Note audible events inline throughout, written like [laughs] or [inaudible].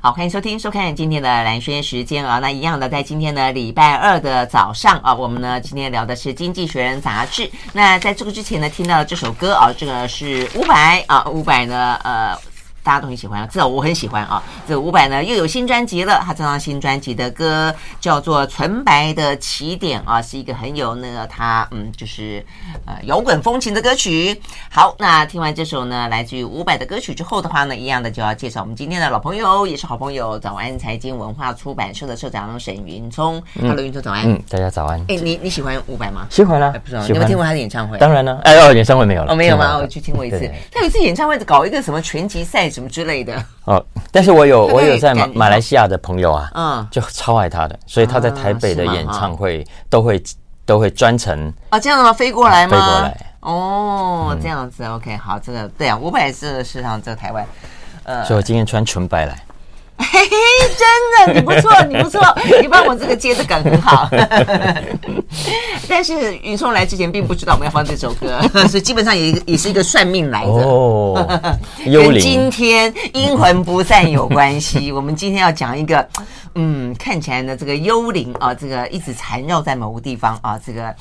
好，欢迎收听、收看今天的蓝轩时间啊。那一样的，在今天的礼拜二的早上啊，我们呢今天聊的是《经济学人》杂志。那在这个之前呢，听到了这首歌啊，这个是伍佰啊，伍佰呢，呃。大家都很喜欢，至少我很喜欢啊！这个伍佰呢又有新专辑了，他这张新专辑的歌叫做《纯白的起点》啊，是一个很有那个他嗯，就是呃摇滚风情的歌曲。好，那听完这首呢来自于伍佰的歌曲之后的话呢，一样的就要介绍我们今天的老朋友，也是好朋友，早安财经文化出版社的社长沈云聪。Hello，云聪早安。嗯，大家早安。哎，你你喜欢伍佰吗？喜欢啊，不知道你有没有听过他的演唱会？当然了，哎哦，演唱会没有了。哦，没有吗？我去听过一次。他有一次演唱会搞一个什么拳击赛。什么之类的哦，但是我有我有在马马来西亚的朋友啊，嗯，就超爱他的，所以他在台北的演唱会都会都会专程啊，这样的吗？飞过来吗？飞过来哦，这样子，OK，好，这个对啊，伍佰是是上这个台湾，呃，所以我今天穿纯白来。嘿嘿，真的，你不错，你不错，你帮我这个接的梗很好。[laughs] 但是云聪来之前并不知道我们要放这首歌，[laughs] 所以基本上也也是一个算命来的哦。[laughs] 跟今天阴魂不散有关系。我们今天要讲一个，嗯，看起来呢，这个幽灵啊，这个一直缠绕在某个地方啊，这个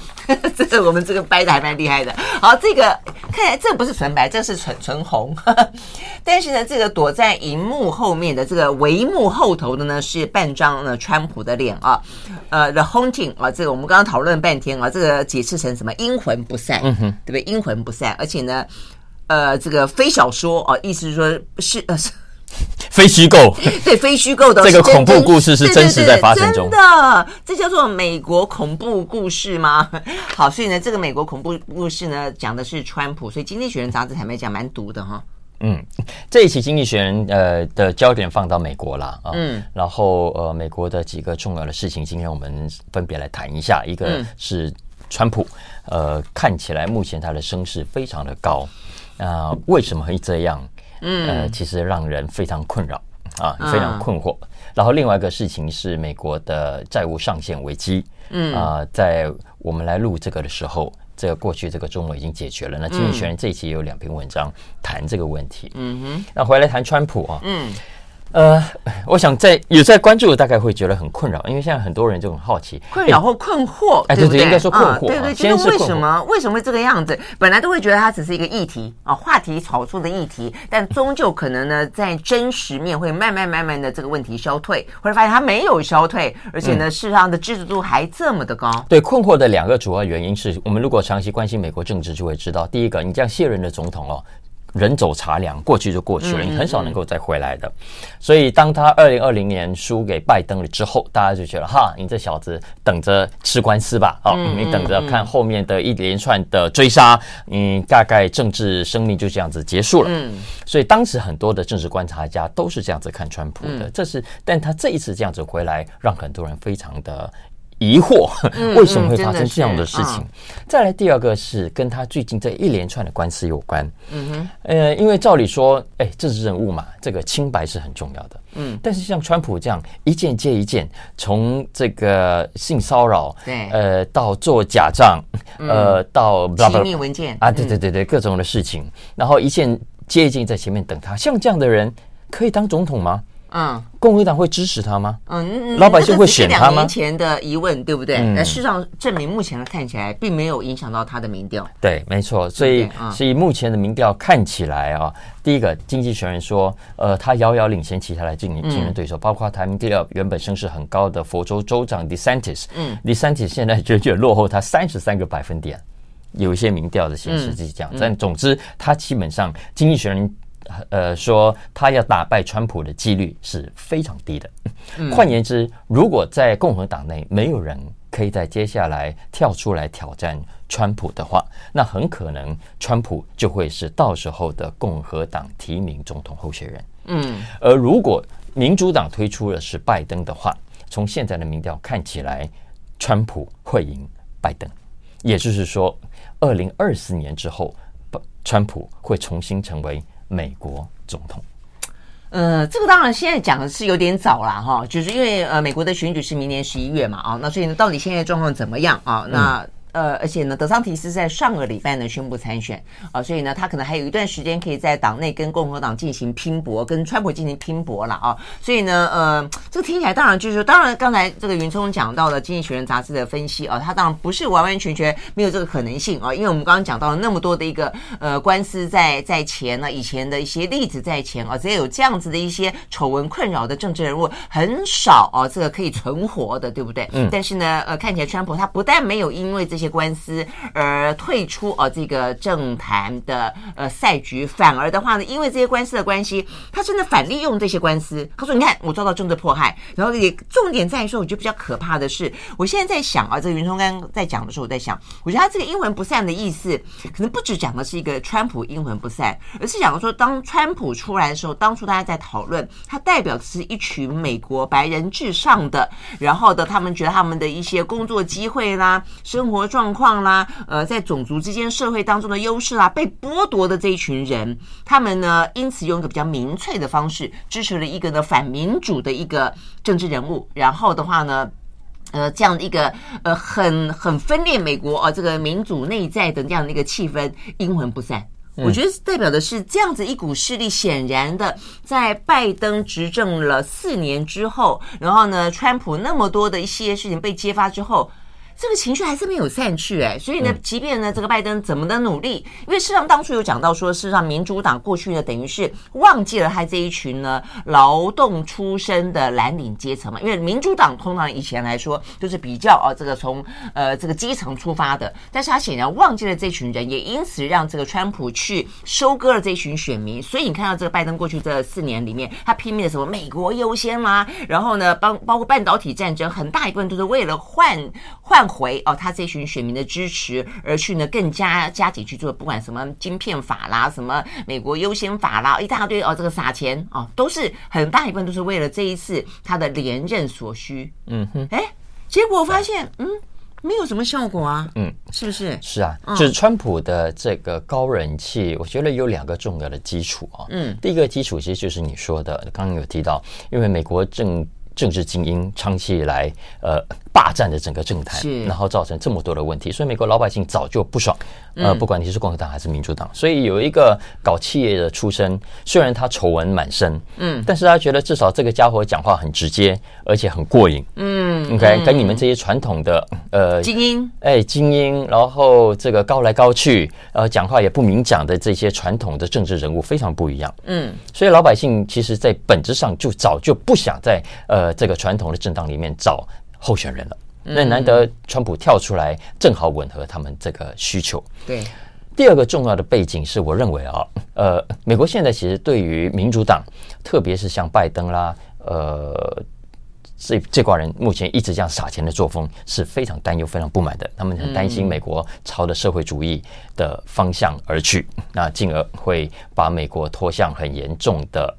这个我们这个掰的还蛮厉害的。好，这个看起来这不是纯白，这是纯纯红。但是呢，这个躲在荧幕后面的这个。帷幕后头的呢是半张呢川普的脸啊，呃，The Haunting 啊，这个我们刚刚讨论了半天啊，这个解释成什么阴魂不散，嗯哼，对不对？阴魂不散，而且呢，呃，这个非小说啊，意思是说是呃是非虚构，[laughs] 对，非虚构的这个恐怖故事是真实在发生中真的，这叫做美国恐怖故事吗？[laughs] 好，所以呢，这个美国恐怖故事呢讲的是川普，所以《经济学人》杂志坦白讲蛮毒的哈。嗯，这一期《经济学人》呃的焦点放到美国了啊，嗯，然后呃美国的几个重要的事情，今天我们分别来谈一下。一个是川普，呃，看起来目前他的声势非常的高，啊、呃，为什么会这样？嗯，呃，其实让人非常困扰啊，非常困惑。然后另外一个事情是美国的债务上限危机，嗯啊、呃，在我们来录这个的时候。这个过去这个中文已经解决了。那《经济学人》这一期也有两篇文章谈这个问题。嗯哼，那回来谈川普啊。嗯。呃，我想在有在关注的，大概会觉得很困扰，因为现在很多人就很好奇，困扰或困惑，哎，对对，应该说困惑，对对，就是为什么为什么会这个样子？本来都会觉得它只是一个议题啊，话题炒作的议题，但终究可能呢，在真实面会慢慢慢慢的这个问题消退，或者发现它没有消退，而且呢，事实上的支持度还这么的高。对，困惑的两个主要原因是我们如果长期关心美国政治，就会知道，第一个，你这样卸任的总统哦。人走茶凉，过去就过去了，你很少能够再回来的。所以，当他二零二零年输给拜登了之后，大家就觉得哈，你这小子等着吃官司吧，哦，你等着看后面的一连串的追杀，嗯大概政治生命就这样子结束了。所以当时很多的政治观察家都是这样子看川普的。这是，但他这一次这样子回来，让很多人非常的。疑惑，为什么会发生这样的事情？再来第二个是跟他最近这一连串的官司有关。嗯哼，呃，因为照理说，哎，政治人物嘛，这个清白是很重要的。嗯，但是像川普这样一件接一件，从这个性骚扰，对，呃，到做假账，呃，到机密文件啊，对对对对，各种的事情，然后一件接一件在前面等他，像这样的人可以当总统吗？嗯，共和党会支持他吗？嗯，老百姓会选他吗？两年前的疑问，对不对？那、嗯、事实上证明，目前看起来并没有影响到他的民调。对，没错。所以，所以目前的民调看起来啊，第一个，经济学人说，呃，他遥遥领先其他的竞竞争对手，包括排名第二、原本声势很高的佛州州长 DeSantis。嗯，DeSantis 现在远远落后他三十三个百分点，有一些民调的显示是这样。但总之，他基本上经济学人。呃，说他要打败川普的几率是非常低的。换言之，如果在共和党内没有人可以在接下来跳出来挑战川普的话，那很可能川普就会是到时候的共和党提名总统候选人。嗯，而如果民主党推出的是拜登的话，从现在的民调看起来，川普会赢拜登，也就是说，二零二四年之后，川普会重新成为美国总统。呃，这个当然现在讲的是有点早了哈，就是因为呃，美国的选举是明年十一月嘛啊，那所以呢，到底现在状况怎么样啊？那。嗯呃，而且呢，德桑提斯在上个礼拜呢宣布参选啊，所以呢，他可能还有一段时间可以在党内跟共和党进行拼搏，跟川普进行拼搏了啊。所以呢，呃，这个听起来当然就是说，当然刚才这个云聪讲到了《经济学人》杂志的分析啊，他当然不是完完全全没有这个可能性啊，因为我们刚刚讲到了那么多的一个呃官司在在前呢，以前的一些例子在前啊，只要有这样子的一些丑闻困扰的政治人物很少啊，这个可以存活的，对不对？嗯。但是呢，呃，看起来川普他不但没有因为这些。些官司而退出呃这个政坛的呃赛局，反而的话呢，因为这些官司的关系，他真的反利用这些官司。他说：“你看，我遭到政治迫害。”然后也重点在于说，我觉得比较可怕的是，我现在在想啊，这个云聪刚刚在讲的时候，我在想，我觉得他这个阴魂不散的意思，可能不只讲的是一个川普阴魂不散，而是讲的说，当川普出来的时候，当初大家在讨论，他代表的是一群美国白人至上的，然后的他们觉得他们的一些工作机会啦，生活。状况啦，呃，在种族之间、社会当中的优势啦，被剥夺的这一群人，他们呢，因此用一个比较民粹的方式支持了一个呢反民主的一个政治人物，然后的话呢，呃，这样的一个呃很很分裂美国啊、呃，这个民主内在的这样的一个气氛阴魂不散。我觉得代表的是这样子一股势力，显然的在拜登执政了四年之后，然后呢，川普那么多的一些事情被揭发之后。这个情绪还是没有散去哎，所以呢，即便呢这个拜登怎么的努力，因为事实上当初有讲到说，事实上民主党过去呢等于是忘记了他这一群呢劳动出身的蓝领阶层嘛，因为民主党通常以前来说就是比较啊这个从呃这个基层出发的，但是他显然忘记了这群人，也因此让这个川普去收割了这群选民，所以你看到这个拜登过去这四年里面，他拼命的什么美国优先啦，然后呢包包括半导体战争，很大一部分都是为了换换。回哦，他这群选民的支持而去呢，更加加紧去做，不管什么晶片法啦，什么美国优先法啦，一大堆哦，这个撒钱哦，都是很大一部分都是为了这一次他的连任所需。嗯哼，哎，结果发现，嗯，没有什么效果啊。嗯，是不是？是啊，就是川普的这个高人气，我觉得有两个重要的基础啊。嗯，第一个基础其实就是你说的，刚刚有提到，因为美国政政治精英长期以来，呃。霸占着整个政坛，然后造成这么多的问题，所以美国老百姓早就不爽。呃，不管你是共和党还是民主党，所以有一个搞企业的出身，虽然他丑闻满身，嗯，但是他觉得至少这个家伙讲话很直接，而且很过瘾，嗯，OK，跟你们这些传统的呃精英，哎，精英，然后这个高来高去，呃，讲话也不明讲的这些传统的政治人物非常不一样，嗯，所以老百姓其实在本质上就早就不想在呃这个传统的政党里面找。候选人了，那难得川普跳出来，正好吻合他们这个需求。对，第二个重要的背景是我认为啊，呃，美国现在其实对于民主党，特别是像拜登啦，呃，这这挂人目前一直这样撒钱的作风是非常担忧、非常不满的。他们很担心美国朝着社会主义的方向而去，那进而会把美国拖向很严重的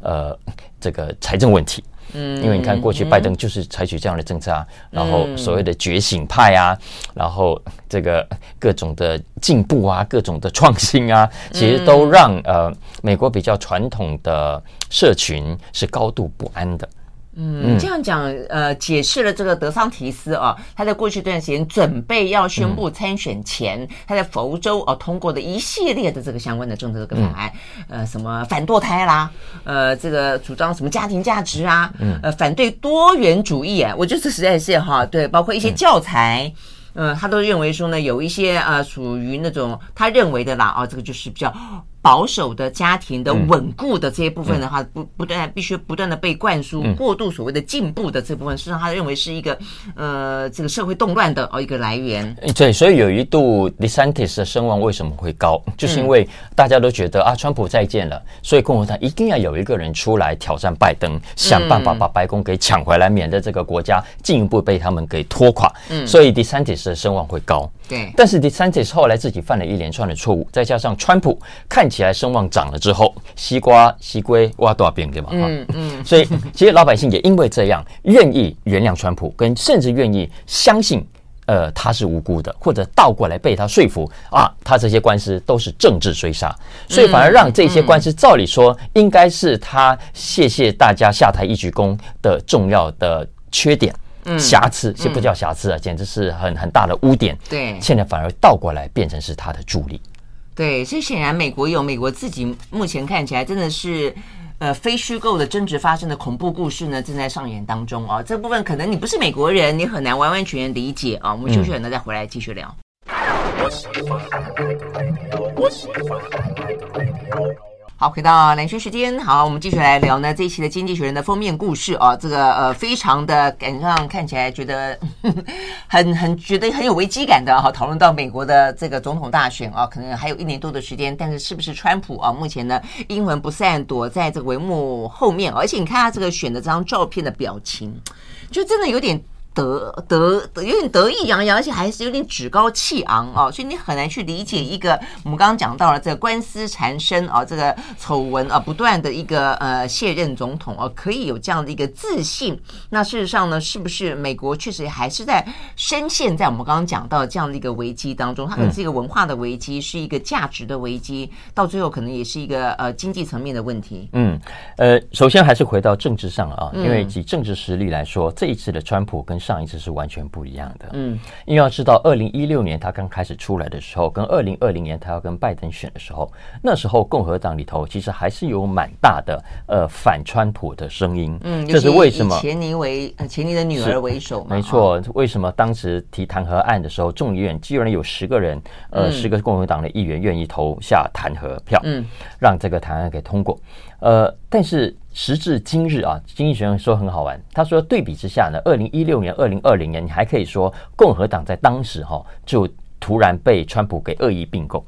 呃这个财政问题。嗯，因为你看，过去拜登就是采取这样的政策啊，然后所谓的觉醒派啊，然后这个各种的进步啊，各种的创新啊，其实都让呃美国比较传统的社群是高度不安的。嗯，这样讲，呃，解释了这个德桑提斯啊，他在过去一段时间准备要宣布参选前，嗯、他在佛州啊通过的一系列的这个相关的政策跟法案，嗯、呃，什么反堕胎啦，呃，这个主张什么家庭价值啊，嗯，呃，反对多元主义啊，我觉得这实在是哈，对，包括一些教材，嗯、呃，他都认为说呢，有一些呃属于那种他认为的啦，啊，这个就是比较。保守的家庭的稳固的这些部分的话，不不断必须不断的被灌输过度所谓的进步的这部分，实际上他认为是一个呃这个社会动乱的哦一个来源。对，所以有一度 DeSantis 的声望为什么会高，就是因为大家都觉得啊，川普再见了，所以共和党一定要有一个人出来挑战拜登，想办法把白宫给抢回来，免得这个国家进一步被他们给拖垮。嗯，所以 DeSantis 的声望会高。对。但是 DeSantis 后来自己犯了一连串的错误，再加上川普看起来声望涨了之后，西瓜西龟挖多少遍对吧？嗯嗯。所以其实老百姓也因为这样愿意原谅川普，跟甚至愿意相信。呃，他是无辜的，或者倒过来被他说服啊，他这些官司都是政治追杀，所以反而让这些官司照理说应该是他谢谢大家下台一鞠躬的重要的缺点、瑕疵，是不叫瑕疵啊，简直是很很大的污点。对，现在反而倒过来变成是他的助力。对，所以显然美国有美国自己目前看起来真的是。呃，非虚构的真实发生的恐怖故事呢，正在上演当中啊。这部分可能你不是美国人，你很难完完全全理解啊。我们休息了呢，再回来继续聊。好，回到蓝轩时间。好，我们继续来聊呢这一期的《经济学人》的封面故事啊，这个呃，非常的感觉上看起来觉得 [laughs] 很很觉得很有危机感的哈。讨论到美国的这个总统大选啊，可能还有一年多的时间，但是是不是川普啊？目前呢，阴魂不散，躲在这个帷幕后面，而且你看他这个选的这张照片的表情，就真的有点。得得得，有点得意洋洋，而且还是有点趾高气昂哦，所以你很难去理解一个我们刚刚讲到了这个官司缠身啊，这个丑闻啊不断的一个呃卸任总统哦，可以有这样的一个自信。那事实上呢，是不是美国确实还是在深陷在我们刚刚讲到的这样的一个危机当中？它可能是一个文化的危机，是一个价值的危机，到最后可能也是一个呃经济层面的问题。嗯，呃，首先还是回到政治上啊，因为以政治实力来说，这一次的川普跟上一次是完全不一样的，嗯，因为要知道，二零一六年他刚开始出来的时候，跟二零二零年他要跟拜登选的时候，那时候共和党里头其实还是有蛮大的呃反川普的声音，嗯，这是为什么？钱尼为钱尼的女儿为首，没错。为什么当时提弹劾案的时候，众议院居然有十个人，呃，十个共和党的议员愿意投下弹劾票，嗯，让这个弹劾给通过。呃，但是时至今日啊，经济学人说很好玩。他说，对比之下呢，二零一六年、二零二零年，你还可以说共和党在当时哈、哦、就突然被川普给恶意并购。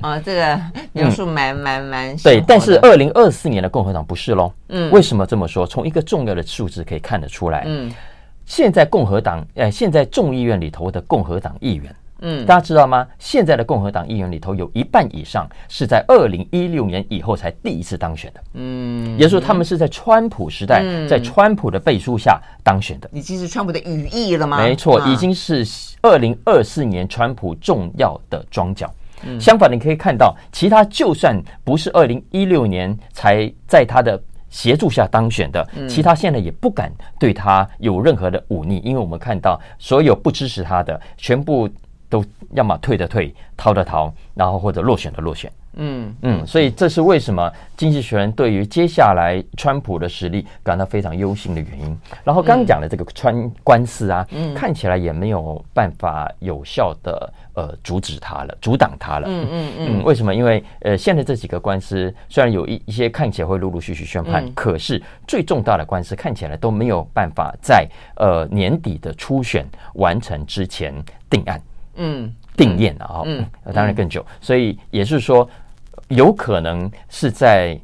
啊，[laughs] 这个描述蛮蛮蛮对。但是二零二四年的共和党不是喽。嗯，为什么这么说？从一个重要的数字可以看得出来。嗯，现在共和党，呃，现在众议院里头的共和党议员。嗯，大家知道吗？现在的共和党议员里头有一半以上是在二零一六年以后才第一次当选的。嗯，也就是说，他们是在川普时代，在川普的背书下当选的。已经是川普的羽翼了吗？没错，已经是二零二四年川普重要的庄脚。相反，你可以看到，其他就算不是二零一六年才在他的协助下当选的，其他现在也不敢对他有任何的忤逆，因为我们看到所有不支持他的全部。都要么退的退，逃的逃，然后或者落选的落选。嗯嗯，所以这是为什么《经济学人》对于接下来川普的实力感到非常忧心的原因。然后刚讲的这个川官司啊，嗯、看起来也没有办法有效的呃阻止他了，阻挡他了。嗯嗯嗯，为什么？因为呃现在这几个官司虽然有一一些看起来会陆陆续续宣判，嗯、可是最重大的官司看起来都没有办法在呃年底的初选完成之前定案。嗯，定谳了啊，嗯，当然更久，嗯、所以也是说，有可能是在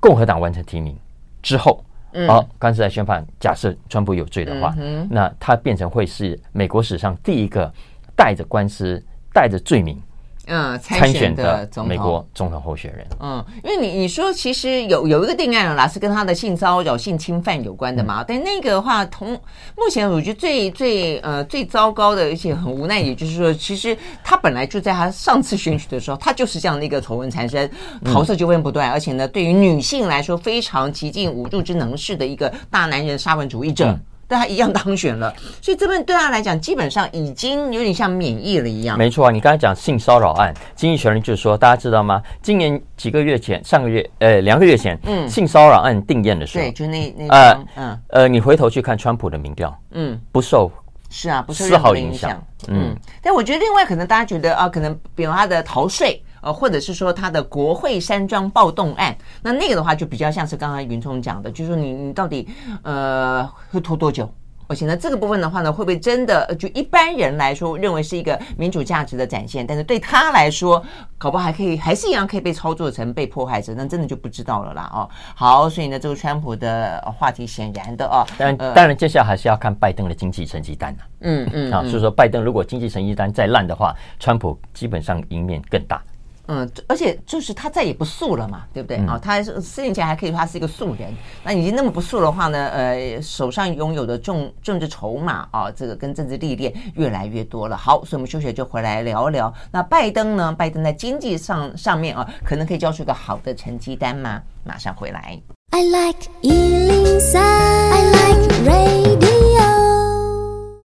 共和党完成提名之后，嗯，好，刚才宣判，假设川普有罪的话，嗯、那他变成会是美国史上第一个带着官司、带着罪名。嗯，参选的美国总统候选人。嗯，因为你你说其实有有一个定案了啦，是跟他的性骚扰、性侵犯有关的嘛。嗯、但那个的话，同目前我觉得最最呃最糟糕的，而且很无奈，也就是说，其实他本来就在他上次选举的时候，他就是这样的一个丑闻缠身、桃色纠纷不断，嗯、而且呢，对于女性来说非常极尽侮辱之能事的一个大男人沙文主义者。嗯但他一样当选了，所以这边对他来讲，基本上已经有点像免疫了一样。没错啊，你刚才讲性骚扰案，经济学人就是说，大家知道吗？今年几个月前，上个月，呃，两个月前，嗯，性骚扰案定谳的时候，对，就那那呃，嗯呃，你回头去看川普的民调，嗯，不受是啊，不受丝毫影响，嗯。但我觉得另外可能大家觉得啊，可能比如他的逃税。呃，或者是说他的国会山庄暴动案，那那个的话就比较像是刚刚云聪讲的，就是说你你到底呃会拖多久？而且呢，这个部分的话呢，会不会真的就一般人来说认为是一个民主价值的展现，但是对他来说，搞不好还可以还是一样可以被操作成被迫害者，那真的就不知道了啦哦。好，所以呢，这个川普的话题显然的哦，当然，呃、当然接下来还是要看拜登的经济成绩单啊。嗯嗯啊，所以说拜登如果经济成绩单再烂的话，川普基本上赢面更大。嗯，而且就是他再也不素了嘛，对不对啊、嗯哦？他四年前还可以说他是一个素人，那已经那么不素的话呢？呃，手上拥有的政政治筹码啊、哦，这个跟政治历练越来越多了。好，所以我们休息就回来聊一聊。那拜登呢？拜登在经济上上面啊，可能可以交出一个好的成绩单吗？马上回来。I like 103, I like radio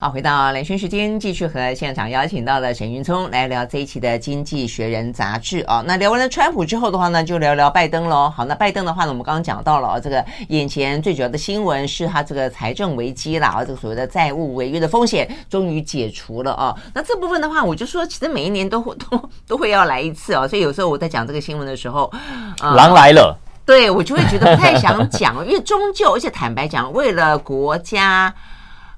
好，回到连线时间，继续和现场邀请到了沈云聪来聊这一期的《经济学人》杂志啊。那聊完了川普之后的话呢，就聊聊拜登喽。好，那拜登的话呢，我们刚刚讲到了啊这个眼前最主要的新闻是他这个财政危机啦，啊，这个所谓的债务违约的风险终于解除了啊。那这部分的话，我就说，其实每一年都会都都会要来一次哦。所以有时候我在讲这个新闻的时候，嗯、狼来了，对我就会觉得不太想讲，因为终究，而且坦白讲，为了国家。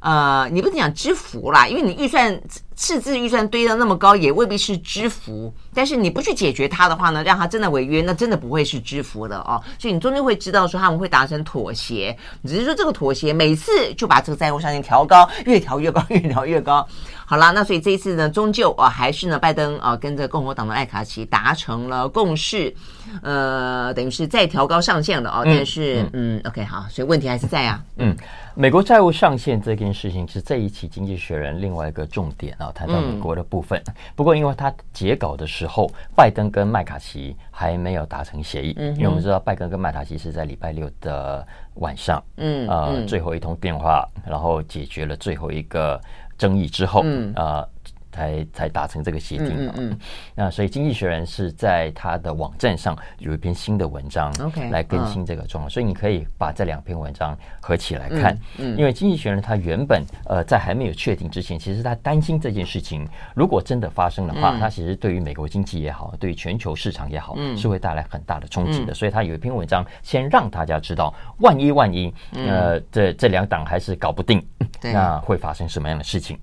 呃，你不能讲知福啦，因为你预算赤字预算堆得那么高，也未必是知福。但是你不去解决它的话呢，让它真的违约，那真的不会是知福的哦。所以你终究会知道说他们会达成妥协，只是说这个妥协每次就把这个债务上限调高，越调越高，越调越高。好啦，那所以这一次呢，终究啊，还是呢，拜登啊，跟着共和党的艾卡奇达成了共识，呃，等于是再调高上限了啊。但是，嗯，，OK，好，所以问题还是在啊。嗯，美国债务上限这件事情是这一期《经济学人》另外一个重点啊，谈到美国的部分。嗯、不过，因为他截稿的时候，拜登跟麦卡锡还没有达成协议，嗯，因为我们知道拜登跟麦卡锡是在礼拜六的晚上，嗯，呃，嗯、最后一通电话，然后解决了最后一个。争议之后，嗯啊。呃才才达成这个协定嗯，那所以《经济学人》是在他的网站上有一篇新的文章，OK，来更新这个状况，所以你可以把这两篇文章合起来看，嗯，因为《经济学人》他原本呃在还没有确定之前，其实他担心这件事情如果真的发生的话，他其实对于美国经济也好，对于全球市场也好，是会带来很大的冲击的，所以他有一篇文章先让大家知道，万一万一呃这这两党还是搞不定，那会发生什么样的事情？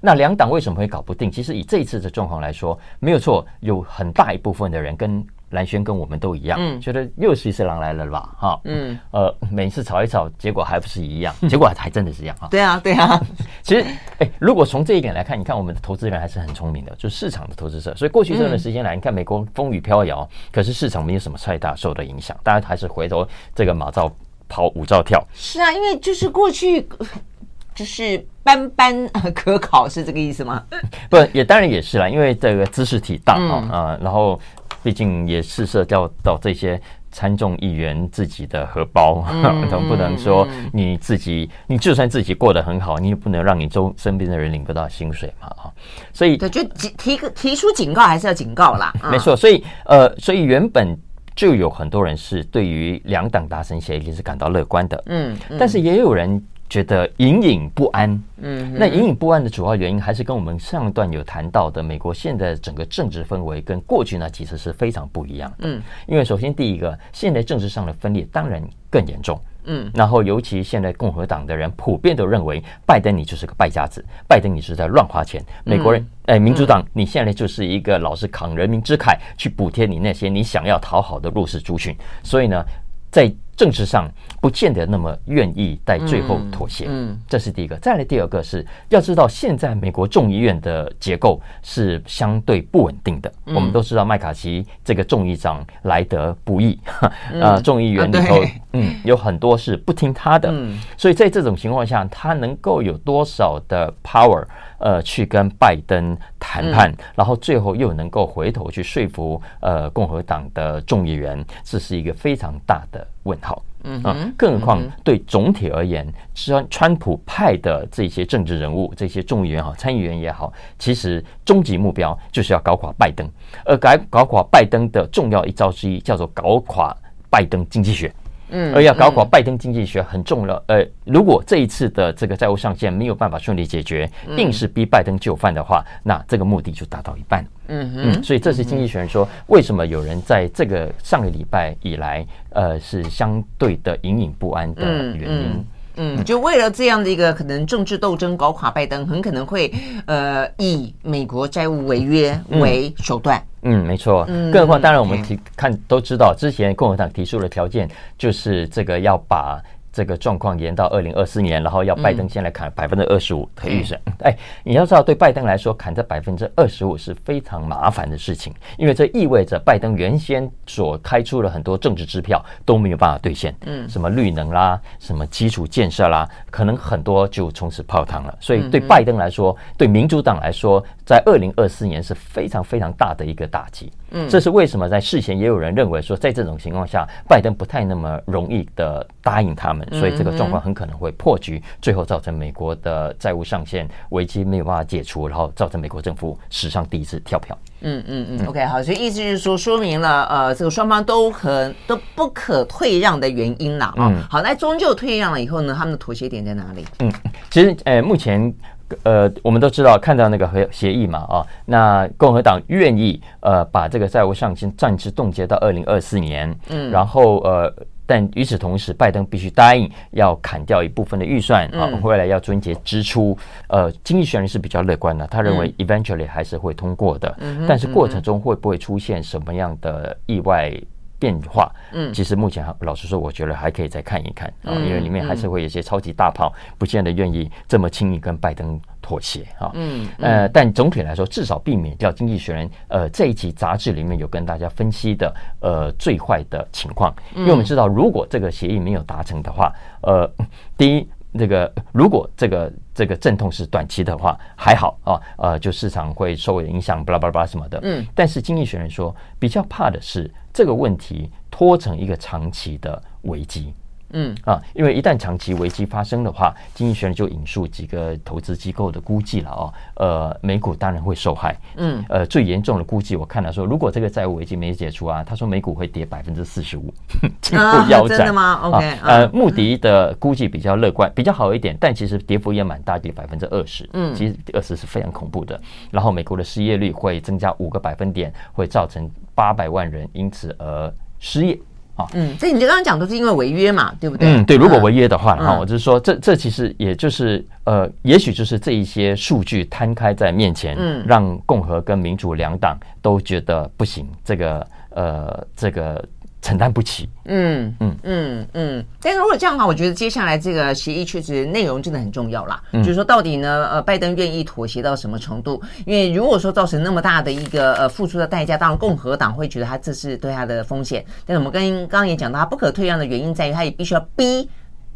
那两党为什么会搞不定？其实以这一次的状况来说，没有错，有很大一部分的人跟蓝轩跟我们都一样，嗯，觉得又是一次狼来了吧？哈，嗯，呃，每次吵一吵，结果还不是一样，结果还真的是一样哈。对啊，对啊。[laughs] 其实，哎，如果从这一点来看，你看我们的投资人还是很聪明的，就是市场的投资者。所以过去这段时间来，你看美国风雨飘摇，可是市场没有什么太大受的影响，大家还是回头这个马照跑，舞照跳。是啊，因为就是过去。就是班班可考是这个意思吗？[laughs] 不，也当然也是啦，因为这个知识体大啊、嗯。呃，然后毕竟也是涉及到这些参众议员自己的荷包，总、嗯、[laughs] 不能说你自己，你就算自己过得很好，你也不能让你周身边的人领不到薪水嘛啊，所以对，就提个提出警告还是要警告啦，[laughs] 没错，所以呃，所以原本就有很多人是对于两党达成协议是感到乐观的，嗯，嗯。但是也有人。觉得隐隐不安，嗯，那隐隐不安的主要原因还是跟我们上一段有谈到的，美国现在整个政治氛围跟过去呢其实是非常不一样的，嗯，因为首先第一个，现在政治上的分裂当然更严重，嗯，然后尤其现在共和党的人普遍都认为拜登你就是个败家子，拜登你是在乱花钱，美国人，哎，民主党你现在就是一个老是扛人民之慨去补贴你那些你想要讨好的弱势族群，所以呢，在政治上不见得那么愿意在最后妥协，嗯，这是第一个。再来第二个是要知道，现在美国众议院的结构是相对不稳定的。我们都知道麦卡锡这个众议长来得不易，呃，众议员里头，嗯，有很多是不听他的，所以在这种情况下，他能够有多少的 power，呃，去跟拜登谈判，然后最后又能够回头去说服呃共和党的众议员，这是一个非常大的问号，嗯啊，更何况对总体而言，川川普派的这些政治人物、这些众议员好、参议员也好，其实终极目标就是要搞垮拜登，而搞搞垮拜登的重要一招之一叫做搞垮拜登经济学。嗯，而要搞垮拜登经济学很重要。呃，如果这一次的这个债务上限没有办法顺利解决，硬是逼拜登就范的话，那这个目的就达到一半。嗯嗯，所以这是经济学人说，为什么有人在这个上个礼拜以来，呃，是相对的隐隐不安的原因。嗯，就为了这样的一个可能政治斗争搞垮拜登，很可能会呃以美国债务违约为手段。嗯，嗯没错。嗯，更何况，当然我们提看都知道，之前共和党提出的条件就是这个要把。这个状况延到二零二四年，然后要拜登先来砍百分之二十五的预算。哎，你要知道，对拜登来说，砍这百分之二十五是非常麻烦的事情，因为这意味着拜登原先所开出了很多政治支票都没有办法兑现。嗯，什么绿能啦，什么基础建设啦，可能很多就从此泡汤了。所以对拜登来说，对民主党来说，在二零二四年是非常非常大的一个打击。嗯，这是为什么？在事前也有人认为说，在这种情况下，拜登不太那么容易的答应他们，所以这个状况很可能会破局，最后造成美国的债务上限危机没有办法解除，然后造成美国政府史上第一次跳票。嗯嗯嗯，OK，好，所以意思就是说，说明了呃，这个双方都很都不可退让的原因啦啊。好，那终究退让了以后呢，他们的妥协点在哪里？嗯，其实呃，目前。呃，我们都知道看到那个和协议嘛，啊，那共和党愿意呃把这个债务上限暂时冻结到二零二四年，嗯，然后呃，但与此同时，拜登必须答应要砍掉一部分的预算啊，未来要撙节支出。呃，经济学人是比较乐观的，他认为 eventually 还是会通过的，但是过程中会不会出现什么样的意外？变化，嗯，其实目前老实说，我觉得还可以再看一看啊，因为里面还是会有一些超级大炮，不见得愿意这么轻易跟拜登妥协啊，嗯，呃，但总体来说，至少避免掉《经济学人》呃这一期杂志里面有跟大家分析的呃最坏的情况，因为我们知道，如果这个协议没有达成的话，呃，第一，这个如果这个这个阵痛是短期的话，还好啊，呃，就市场会受影响，巴拉巴拉巴拉什么的，嗯，但是《经济学人》说比较怕的是。这个问题拖成一个长期的危机，嗯啊，因为一旦长期危机发生的话，经济学人就引述几个投资机构的估计了哦，呃，美股当然会受害，嗯，呃，最严重的估计我看了说，如果这个债务危机没解除啊，他说美股会跌百分之四十五，[laughs] 几乎腰斩，真的吗？OK，呃，穆迪的估计比较乐观，比较好一点，但其实跌幅也蛮大，跌百分之二十，嗯，其实二十是非常恐怖的。然后美国的失业率会增加五个百分点，会造成。八百万人因此而失业啊！嗯，所以你刚刚讲都是因为违约嘛，对不对？嗯，对。如果违约的话，哈、嗯，我就是说，这这其实也就是呃，也许就是这一些数据摊开在面前，嗯，让共和跟民主两党都觉得不行，这个呃，这个。承担不起，嗯嗯嗯嗯，但是如果这样的话，我觉得接下来这个协议确实内容真的很重要啦。嗯、就是说，到底呢，呃，拜登愿意妥协到什么程度？因为如果说造成那么大的一个呃付出的代价，当然共和党会觉得他这是对他的风险。但是我们跟刚刚也讲到，他不可退让的原因在于，他也必须要逼。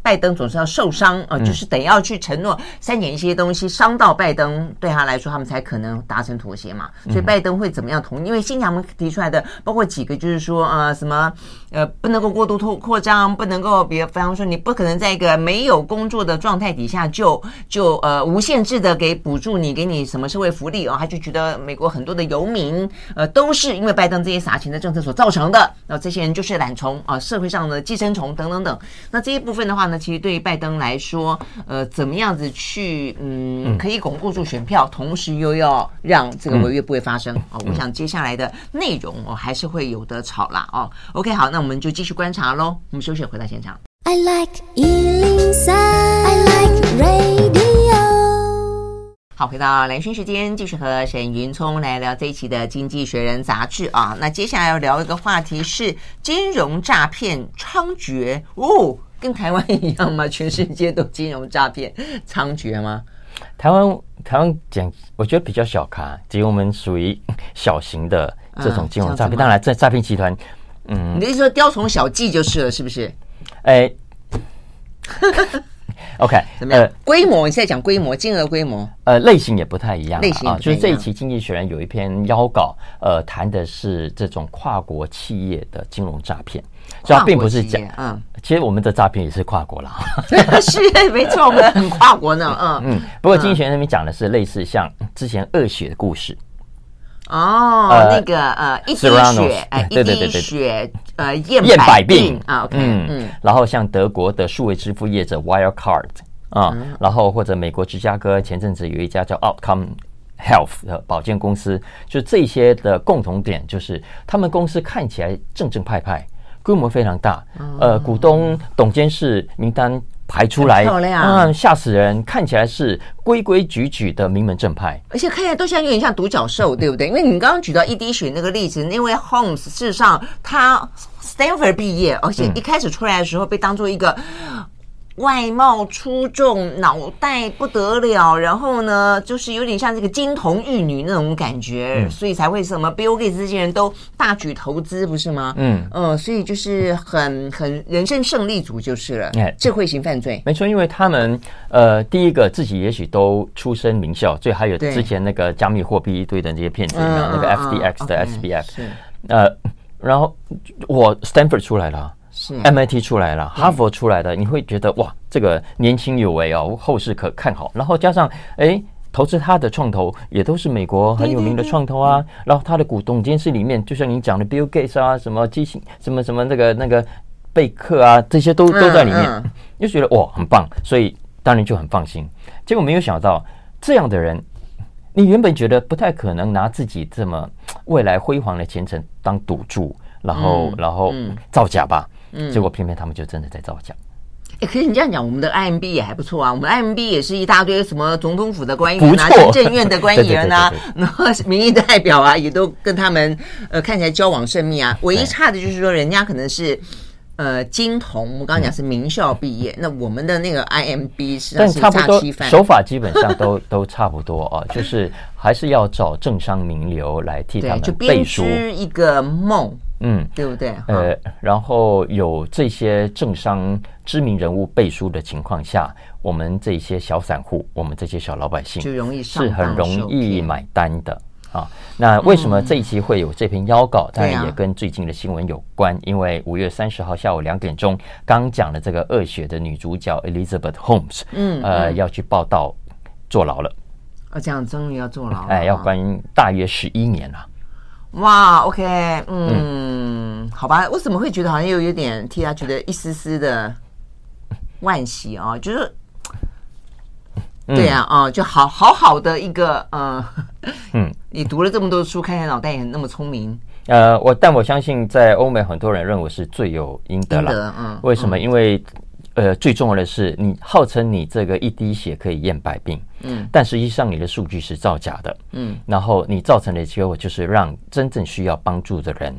拜登总是要受伤啊，就是得要去承诺删减一些东西，伤到拜登，对他来说，他们才可能达成妥协嘛。所以拜登会怎么样同意？因为新娘们提出来的，包括几个，就是说呃，什么呃，不能够过度扩扩张，不能够，比如比方说，你不可能在一个没有工作的状态底下就就呃无限制的给补助你，给你什么社会福利啊？他就觉得美国很多的游民呃都是因为拜登这些撒钱的政策所造成的，那这些人就是懒虫啊，社会上的寄生虫等等等。那这一部分的话呢？其实对于拜登来说，呃，怎么样子去嗯，可以巩固住选票，同时又要让这个违约不会发生哦。我想接下来的内容哦，还是会有的吵啦哦。OK，好，那我们就继续观察喽。我们休息，回到现场。I like 103, I like radio。好，回到蓝轩时间，继续和沈云聪来聊这一期的《经济学人》杂志啊。那接下来要聊一个话题是金融诈骗猖獗哦。跟台湾一样吗？全世界都金融诈骗猖獗吗？台湾台湾讲，我觉得比较小咖，只有我们属于小型的这种金融诈骗。当然，这诈骗集团，嗯，你的意思说雕虫小技就是了，是不是？哎，[laughs] OK，怎么样？规模？你现在讲规模，金额规模？呃，类型也不太一样，类型啊，就是这一期《经济学人》有一篇邀稿，呃，谈的是这种跨国企业的金融诈骗。所以它并不是假，嗯，其实我们的诈骗也是跨国了，[laughs] 是没错，我们 [laughs] 很跨国呢，嗯。嗯。不过经济学人那边讲的是类似像之前恶血的故事，哦，那个呃一滴血，哎，一滴血，呃，验百病啊，嗯嗯。然后像德国的数位支付业者 Wirecard 啊，然后或者美国芝加哥前阵子有一家叫 Outcome Health 的保健公司，就这些的共同点就是，他们公司看起来正正派派。规模非常大，呃，股东、董监事名单排出来，漂亮啊，吓死人！看起来是规规矩矩的名门正派，而且看起来都像有点像独角兽，对不对？因为你刚刚举到一滴血那个例子，那位 Holmes 事实上他 Stanford 毕业，而且一开始出来的时候被当做一个。外貌出众，脑袋不得了，然后呢，就是有点像这个金童玉女那种感觉，嗯、所以才会什么 Bill Gates 这些人都大举投资，不是吗？嗯嗯、呃，所以就是很很人生胜利组就是了。哎，智慧型犯罪，没错，因为他们呃，第一个自己也许都出身名校，所以还有之前那个加密货币一堆的这些骗子，那个 fdx 的 SBF，呃，然后我 Stanford 出来了。是 MIT 出来了，哈佛出来的，你会觉得哇，这个年轻有为哦，后世可看好。然后加上哎，投资他的创投也都是美国很有名的创投啊。然后他的股东监事里面，就像你讲的 Bill Gates 啊，什么基辛，什么什么那个那个贝克啊，这些都都在里面，就觉得哇很棒，所以当然就很放心。结果没有想到这样的人，你原本觉得不太可能拿自己这么未来辉煌的前程当赌注，然后然后造假吧。嗯，结果偏偏他们就真的在造假。哎，可是你这样讲，我们的 IMB 也还不错啊。我们 IMB 也是一大堆什么总统府的官员啊，行政院的官员啊，[laughs] 然后民意代表啊，也都跟他们呃看起来交往甚密啊。唯一差的就是说，人家可能是呃金童，我刚刚讲是名校毕业，那我们的那个 IMB 是但差不多手法基本上都 [laughs] 都差不多啊，就是还是要找政商名流来替他们背书一个梦。嗯，对不对？呃，然后有这些政商知名人物背书的情况下，我们这些小散户，我们这些小老百姓就容易是很容易买单的啊。那为什么这一期会有这篇邀稿？当然也跟最近的新闻有关，因为五月三十号下午两点钟，刚讲的这个恶血的女主角 Elizabeth Holmes，嗯，呃，要去报道坐牢了。啊，这样终于要坐牢了，哎，要关大约十一年了。哇，OK，嗯，嗯，好吧，我怎么会觉得好像又有点替他觉得一丝丝的惋惜啊？就是，对呀，啊，啊，就好好好的一个，嗯，嗯，[laughs] 你读了这么多书，看起来脑袋也那么聪明。呃，我但我相信，在欧美很多人认为是罪有应得了。嗯，为什么？因为。呃，最重要的是，你号称你这个一滴血可以验百病，嗯，但实际上你的数据是造假的，嗯，然后你造成的结果就是让真正需要帮助的人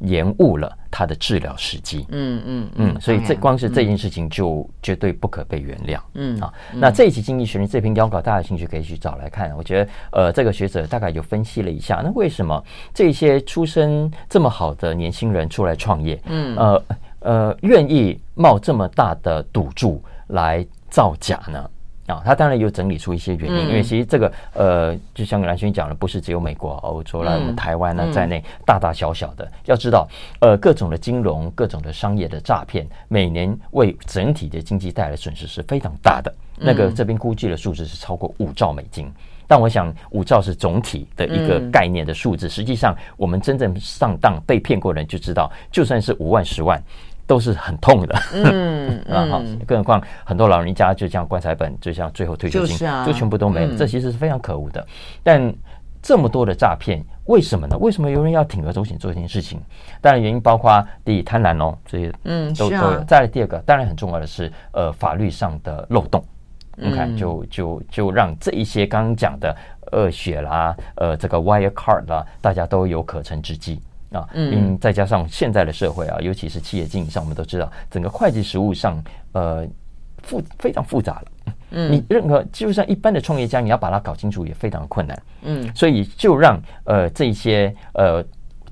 延误了他的治疗时机，嗯嗯嗯，所以这光是这件事情就绝对不可被原谅，嗯啊，那这一期《经济学人》这篇邀稿，大家有兴趣可以去找来看。我觉得，呃，这个学者大概就分析了一下，那为什么这些出身这么好的年轻人出来创业，嗯呃。呃，愿意冒这么大的赌注来造假呢？啊，他当然有整理出一些原因，嗯、因为其实这个呃，就像兰萱讲的，不是只有美国、欧洲啦，我们台湾呢在内，大大小小的，要知道，呃，各种的金融、各种的商业的诈骗，每年为整体的经济带来损失是非常大的。那个这边估计的数字是超过五兆美金。但我想，五兆是总体的一个概念的数字。实际上，我们真正上当被骗过的人就知道，就算是五万、十万。都是很痛的，嗯，[laughs] 啊好，更何况很多老人家就像棺材本，就像最后退休金，就全部都没了，这其实是非常可恶的。但这么多的诈骗，为什么呢？为什么有人要铤而走险做这件事情？当然原因包括第一贪婪哦，这些嗯都都有。再来第二个，当然很重要的是呃法律上的漏洞，你看就就就让这一些刚刚讲的恶血啦，呃这个 wire card 啦，大家都有可乘之机。啊，嗯，再加上现在的社会啊，尤其是企业经营上，我们都知道，整个会计实务上，呃，复非常复杂了。嗯，你任何就像一般的创业家，你要把它搞清楚也非常困难。嗯，所以就让呃这些呃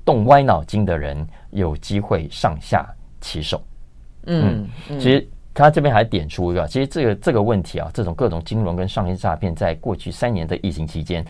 动歪脑筋的人有机会上下其手。嗯，嗯，其实他这边还点出一个，其实这个这个问题啊，这种各种金融跟商业诈骗，在过去三年的疫情期间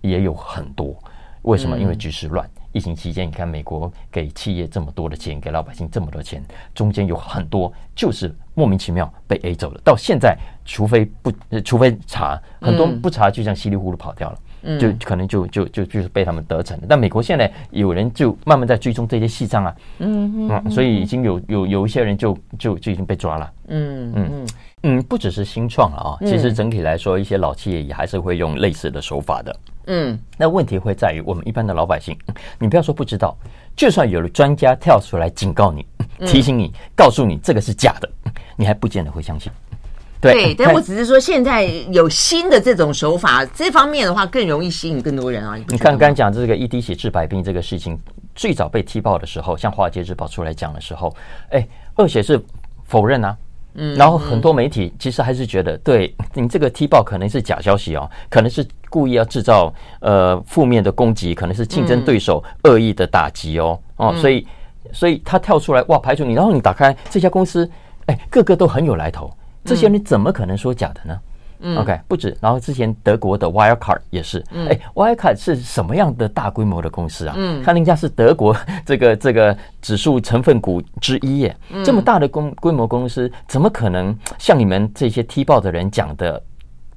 也有很多。为什么？因为局势乱。疫情期间，你看美国给企业这么多的钱，给老百姓这么多钱，中间有很多就是莫名其妙被 A 走了。到现在，除非不，除非查，很多不查就这样稀里糊涂跑掉了，嗯、就可能就就就就是被他们得逞了。但美国现在有人就慢慢在追踪这些细账啊，嗯嗯，所以已经有有有一些人就就就已经被抓了，嗯嗯。嗯。嗯，不只是新创了啊，其实整体来说，一些老企业也还是会用类似的手法的。嗯，那问题会在于我们一般的老百姓，你不要说不知道，就算有了专家跳出来警告你、提醒你、告诉你这个是假的，你还不见得会相信。对，对，但我只是说现在有新的这种手法，这方面的话更容易吸引更多人啊。你，你看刚讲这个一滴血治百病这个事情，最早被踢爆的时候，像《华尔街日报》出来讲的时候，哎，二血是否认啊？嗯，然后很多媒体其实还是觉得，对 [laughs] 你这个踢爆可能是假消息哦，可能是故意要制造呃负面的攻击，可能是竞争对手恶意的打击哦哦，所以所以他跳出来哇，排除你，然后你打开这家公司，哎，个个都很有来头，这些人怎么可能说假的呢？嗯，OK，不止。然后之前德国的 Wirecard 也是，哎，Wirecard 是什么样的大规模的公司啊？嗯，看人家是德国 [laughs] 这个这个指数成分股之一耶，这么大的公规模公司，怎么可能像你们这些踢爆的人讲的？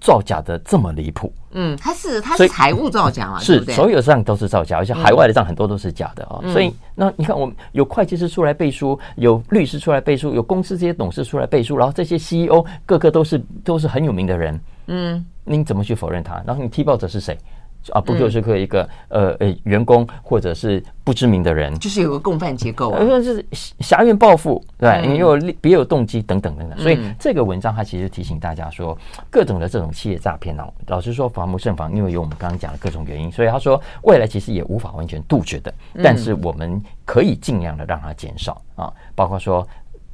造假的这么离谱，嗯，他是他是财务造假嘛，是所有账都是造假，而且海外的账很多都是假的啊。所以那你看，我们有会计师出来背书，有律师出来背书，有公司这些董事出来背书，然后这些 CEO 个个都是都是很有名的人，嗯，你怎么去否认他？然后你踢爆者是谁？啊，不就是个一个呃呃员工或者是不知名的人，就是有个共犯结构，啊，是狭怨报复，对，你有别有动机等等等等。所以这个文章它其实提醒大家说，各种的这种企业诈骗哦，老实说防不胜防，因为有我们刚刚讲的各种原因。所以他说未来其实也无法完全杜绝的，但是我们可以尽量的让它减少啊，包括说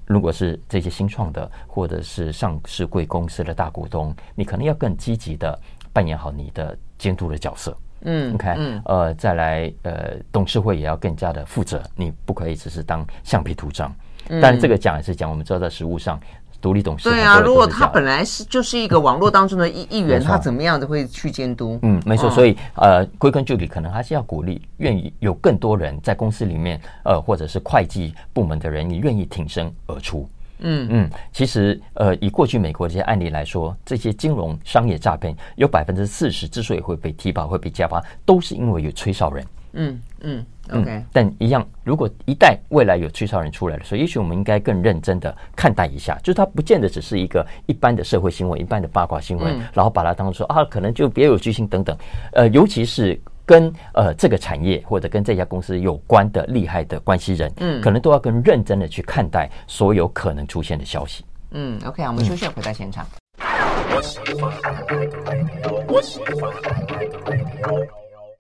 如果是这些新创的或者是上市贵公司的大股东，你可能要更积极的扮演好你的。监督的角色，嗯，，OK，，嗯，呃，再来，呃，董事会也要更加的负责，你不可以只是当橡皮图章。嗯，但这个讲也是讲，我们知道在实务上，独立董事对啊，如果他本来是就是一个网络当中的一一员，他怎么样都会去监督。嗯，没错，所以呃，归根究底，可能还是要鼓励，愿意有更多人在公司里面，呃，或者是会计部门的人，你愿意挺身而出。嗯嗯，其实呃，以过去美国这些案例来说，这些金融商业诈骗有百分之四十之所以会被提拔、会被加发，都是因为有吹哨人。嗯嗯，OK、嗯。但一样，如果一旦未来有吹哨人出来的时候，也许我们应该更认真的看待一下，就是它不见得只是一个一般的社会新闻、一般的八卦新闻，嗯、然后把它当做说啊，可能就别有居心等等。呃，尤其是。跟呃这个产业或者跟这家公司有关的厉害的关系人，嗯，可能都要更认真的去看待所有可能出现的消息。嗯，OK，我们休息，回到现场。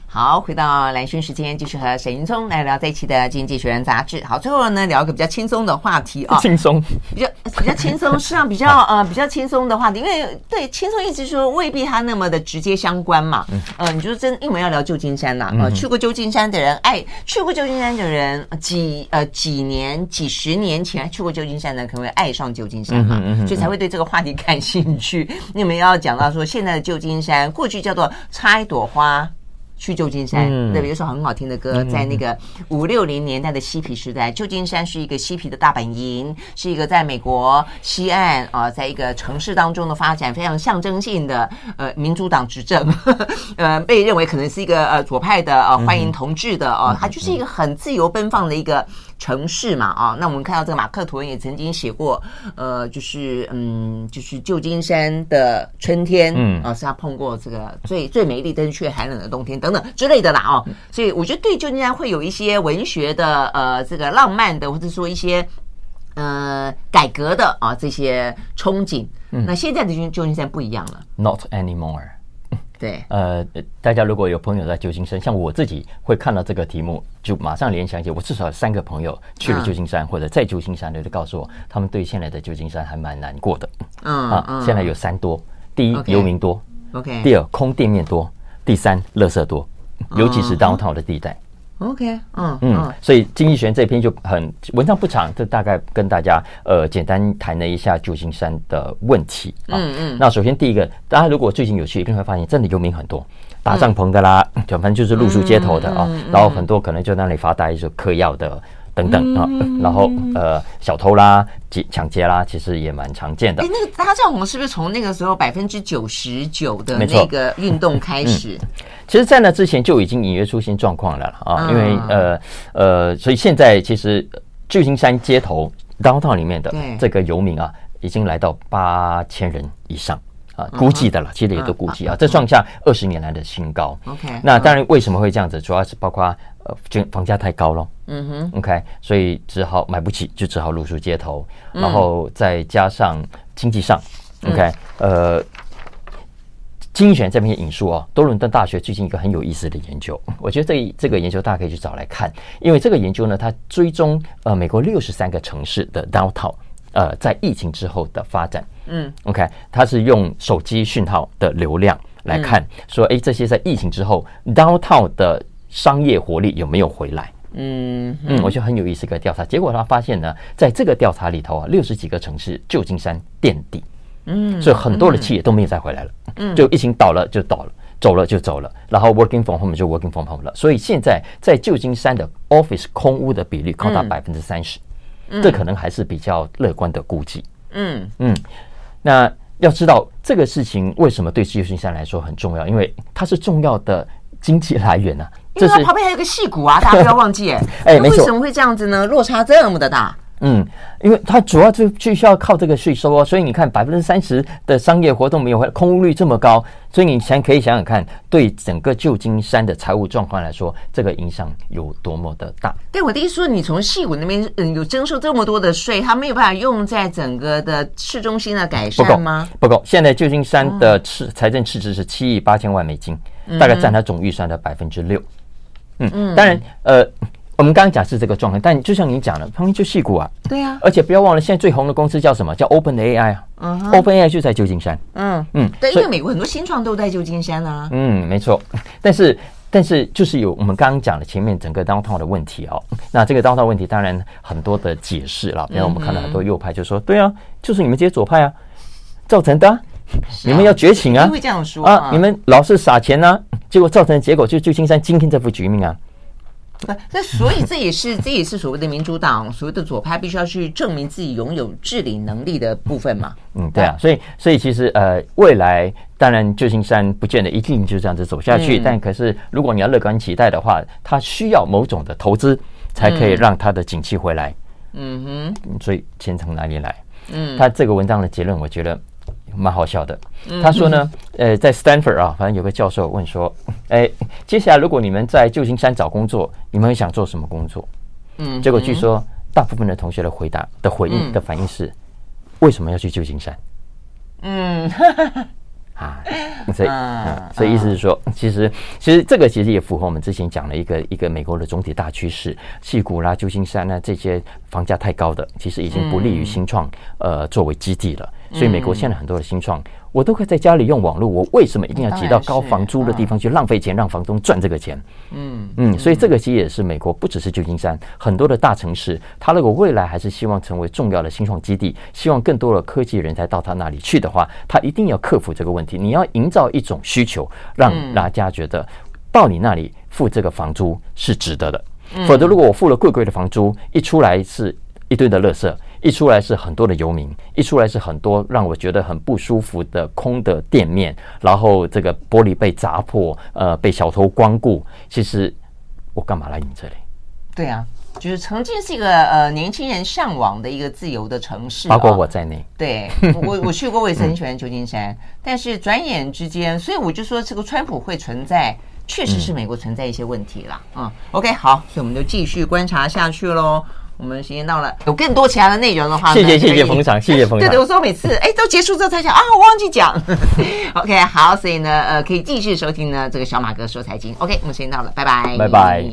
好，回到蓝轩时间，继续和沈云聪来聊这一期的《经济学人》杂志。好，最后呢，聊一个比较轻松的话题啊，轻松，比较比较轻松，实际上比较呃比较轻松的话题，因为对轻松一直说未必它那么的直接相关嘛。嗯，呃，你就是真，因为要聊旧金山呐，啊，呃，去过旧金山的人，爱去过旧金山的人，几呃几年几十年前去过旧金山的，可能会爱上旧金山嘛，所以才会对这个话题感兴趣。[laughs] 你们要讲到说，现在的旧金山过去叫做插一朵花。去旧金山，对，有一首很好听的歌，在那个五六零年代的嬉皮时代，旧金山是一个嬉皮的大本营，是一个在美国西岸啊，在一个城市当中的发展非常象征性的呃民主党执政，[laughs] 呃被认为可能是一个呃左派的呃欢迎同志的哦，它就是一个很自由奔放的一个。城市嘛，啊，那我们看到这个马克吐温也曾经写过，呃，就是嗯，就是旧金山的春天，嗯，啊，是他碰过这个最最美丽但是却寒冷的冬天等等之类的啦，哦，所以我觉得对旧金山会有一些文学的，呃，这个浪漫的，或者说一些呃改革的啊这些憧憬。那现在的旧旧金山不一样了，Not anymore。对，呃，大家如果有朋友在旧金山，像我自己会看到这个题目，就马上联想起我至少有三个朋友去了旧金山，或者在旧金山的，就告诉我他们对现在的旧金山还蛮难过的。嗯啊，现在有三多：第一，游民多；OK，第二，空店面多；第三，垃圾多，尤其是 downtown 的地带。OK，嗯嗯，所以经济学这篇就很文章不长，这大概跟大家呃简单谈了一下旧金山的问题。嗯嗯，那首先第一个，大家如果最近有去，一定会发现真的游民很多，搭帐篷的啦，反正就是露宿街头的啊，然后很多可能就那里发呆，就嗑药的。等等啊，然后呃，小偷啦、劫抢劫啦，其实也蛮常见的。哎，那个搭帐篷是不是从那个时候百分之九十九的那个运动开始？嗯、其实，在那之前就已经隐约出现状况了啊，嗯、因为呃呃，所以现在其实旧金山街头 downtown 里面的这个游民啊，已经来到八千人以上啊，估计的了，其实也都估计啊，这创下二十年来的新高。OK，那当然为什么会这样子？主要是包括。就房价太高了，嗯哼，OK，所以只好买不起，就只好露宿街头，然后再加上经济上，OK，呃。精选这篇引述哦，多伦多大学最近一个很有意思的研究，[laughs] 我觉得这这个研究大家可以去找来看，因为这个研究呢，它追踪呃美国六十三个城市的 downtown 呃在疫情之后的发展，嗯，OK，它是用手机讯号的流量来看，嗯、说哎这些在疫情之后 downtown 的商业活力有没有回来？嗯嗯，我觉得很有意思一个调查，结果他发现呢，在这个调查里头啊，六十几个城市，旧金山垫底。嗯，所以很多的企业都没有再回来了，嗯，就疫情倒了就倒了，走了就走了，然后 working from home 就 working from home 了。所以现在在旧金山的 office 空屋的比率高达百分之三十，这可能还是比较乐观的估计。嗯嗯，那要知道这个事情为什么对旧金山来说很重要？因为它是重要的经济来源啊。因为它旁边还有个戏谷啊，[laughs] 大家不要忘记哎。哎，为什么会这样子呢？落差这么的大？嗯，因为它主要就就需要靠这个税收哦，所以你看百分之三十的商业活动没有，空屋率这么高，所以你想可以想想看，对整个旧金山的财务状况来说，这个影响有多么的大。对，我的意思说，你从细谷那边嗯有征收这么多的税，它没有办法用在整个的市中心的改善吗？不够，不够。现在旧金山的赤财政赤字是七亿八千万美金，大概占它总预算的百分之六。嗯嗯，当然呃。我们刚刚讲是这个状态，但就像你讲的，旁边就矽谷啊，对啊，而且不要忘了，现在最红的公司叫什么？叫 Open AI 啊，嗯，Open AI 就在旧金山，嗯。嗯，对，因为美国很多新创都在旧金山啊，嗯，没错，但是但是就是有我们刚刚讲的前面整个 downtown 的问题哦，那这个 downtown 问题当然很多的解释了，比如我们看到很多右派就说，对啊，就是你们这些左派啊造成的，你们要觉醒啊，会这样说啊，你们老是撒钱呢，结果造成的结果就是旧金山今天这副局面啊。那所以这也是 [laughs] 这也是所谓的民主党所谓的左派必须要去证明自己拥有治理能力的部分嘛？嗯，对啊，所以所以其实呃，未来当然旧金山不见得一定就这样子走下去，嗯、但可是如果你要乐观期待的话，它需要某种的投资才可以让它的景气回来。嗯哼，所以钱从哪里来？嗯，他这个文章的结论，我觉得。蛮好笑的，他说呢，呃，在 Stanford 啊，反正有个教授问说，[laughs] 哎，接下来如果你们在旧金山找工作，你们会想做什么工作？嗯，结果据说大部分的同学的回答的回应的反应是，为什么要去旧金山？嗯。[laughs] 啊，所以，啊，所以意思是说，其实，其实这个其实也符合我们之前讲的一个一个美国的总体大趋势，矽谷啦、旧金山呢这些房价太高的，其实已经不利于新创，呃，作为基地了。所以美国现在很多的新创。我都可以在家里用网络，我为什么一定要挤到高房租的地方去浪费钱，让房东赚这个钱？嗯嗯，所以这个其实也是美国，不只是旧金山，很多的大城市，它如果未来还是希望成为重要的新创基地，希望更多的科技人才到他那里去的话，他一定要克服这个问题。你要营造一种需求，让大家觉得到你那里付这个房租是值得的。否则，如果我付了贵贵的房租，一出来是一堆的垃圾。一出来是很多的游民，一出来是很多让我觉得很不舒服的空的店面，然后这个玻璃被砸破，呃，被小偷光顾。其实我干嘛来你这里？对啊，就是曾经是一个呃年轻人向往的一个自由的城市，包括我在内。对，我我去过，我也是很喜欢旧金山。嗯、但是转眼之间，所以我就说这个川普会存在，确实是美国存在一些问题了。嗯，嗯，OK，好，所以我们就继续观察下去喽。我们时间到了，有更多其他的内容的话，谢谢谢谢捧场，[laughs] 谢谢捧场。对对，我说每次哎都结束之后才想啊，我忘记讲。OK，好，所以呢，呃，可以继续收听呢这个小马哥说财经。OK，我们时间到了，拜拜，拜拜。